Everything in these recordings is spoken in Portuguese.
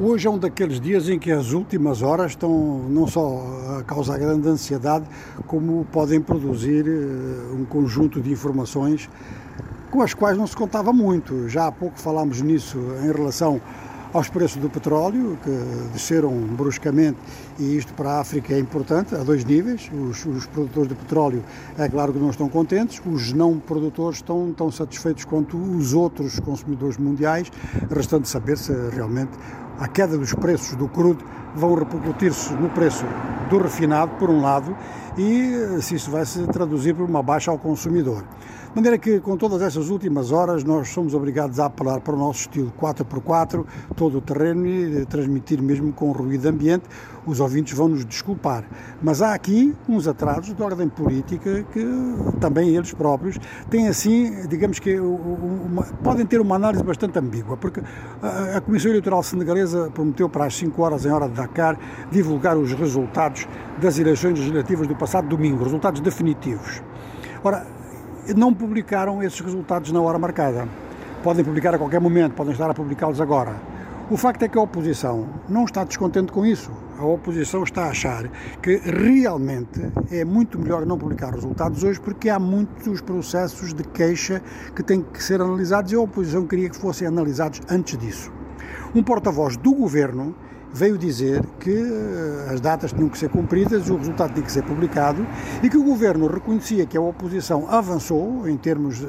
Hoje é um daqueles dias em que as últimas horas estão não só a causar grande ansiedade, como podem produzir eh, um conjunto de informações com as quais não se contava muito. Já há pouco falámos nisso em relação aos preços do petróleo, que desceram bruscamente, e isto para a África é importante, a dois níveis. Os, os, produtores de petróleo, é claro que não estão contentes, os não produtores estão tão satisfeitos quanto os outros consumidores mundiais, restando saber se realmente a queda dos preços do crudo vão repercutir-se no preço do refinado, por um lado, e se isso vai se traduzir por uma baixa ao consumidor. De maneira que, com todas essas últimas horas, nós somos obrigados a apelar para o nosso estilo 4x4, todo o terreno e transmitir mesmo com ruído ambiente. Os ouvintes vão nos desculpar. Mas há aqui uns atrasos de ordem política que também eles próprios têm assim, digamos que, uma, podem ter uma análise bastante ambígua, porque a, a Comissão Eleitoral Senegalesa prometeu para as 5 horas em hora de Dakar divulgar os resultados das eleições legislativas do passado domingo, resultados definitivos. Ora, não publicaram esses resultados na hora marcada. Podem publicar a qualquer momento, podem estar a publicá-los agora. O facto é que a oposição não está descontente com isso. A oposição está a achar que realmente é muito melhor não publicar resultados hoje porque há muitos processos de queixa que têm que ser analisados e a oposição queria que fossem analisados antes disso. Um porta-voz do governo veio dizer que eh, as datas tinham que ser cumpridas, o resultado tinha que ser publicado e que o governo reconhecia que a oposição avançou em termos eh,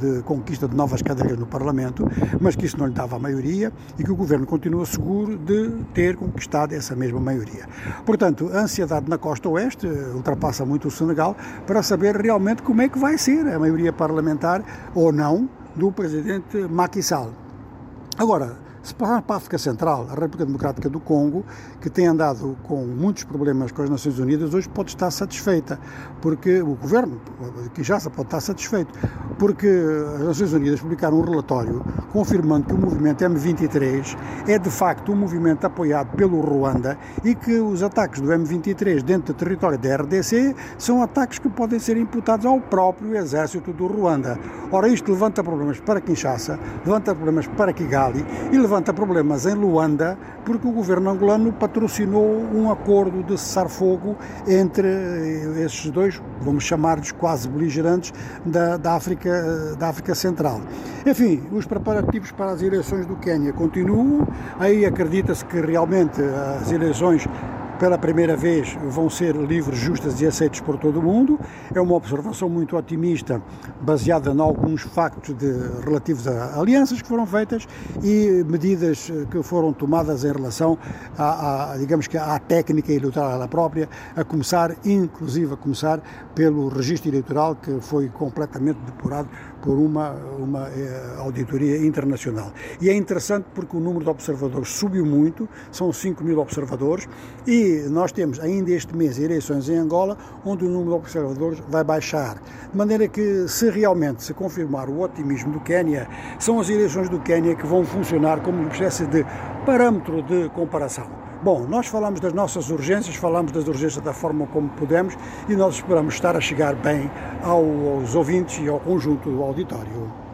de conquista de novas cadeiras no Parlamento, mas que isso não lhe dava a maioria e que o governo continua seguro de ter conquistado essa mesma maioria. Portanto, a ansiedade na costa oeste eh, ultrapassa muito o Senegal para saber realmente como é que vai ser a maioria parlamentar ou não do presidente Macky Sall. Agora, se passar para a África Central, a República Democrática do Congo, que tem andado com muitos problemas com as Nações Unidas, hoje pode estar satisfeita, porque o governo de Kinshasa pode estar satisfeito, porque as Nações Unidas publicaram um relatório confirmando que o movimento M23 é de facto um movimento apoiado pelo Ruanda e que os ataques do M23 dentro do território da RDC são ataques que podem ser imputados ao próprio exército do Ruanda. Ora, isto levanta problemas para Kinshasa, levanta problemas para Kigali e levanta problemas em Luanda porque o governo angolano patrocinou um acordo de cessar-fogo entre eh, esses dois, vamos chamar-lhes quase beligerantes, da, da, África, da África Central. Enfim, os preparativos para as eleições do Quênia continuam, aí acredita-se que realmente as eleições pela primeira vez vão ser livres, justas e aceitos por todo o mundo. É uma observação muito otimista, baseada em alguns factos de, relativos a alianças que foram feitas e medidas que foram tomadas em relação à, à digamos que à técnica eleitoral própria, a começar, inclusive a começar pelo registro eleitoral que foi completamente depurado por uma, uma eh, auditoria internacional. E é interessante porque o número de observadores subiu muito, são 5 mil observadores, e nós temos ainda este mês eleições em Angola, onde o número de observadores vai baixar. De maneira que, se realmente se confirmar o otimismo do Quênia, são as eleições do Quênia que vão funcionar como uma espécie de parâmetro de comparação. Bom, nós falamos das nossas urgências, falamos das urgências da forma como podemos e nós esperamos estar a chegar bem aos ouvintes e ao conjunto do auditório.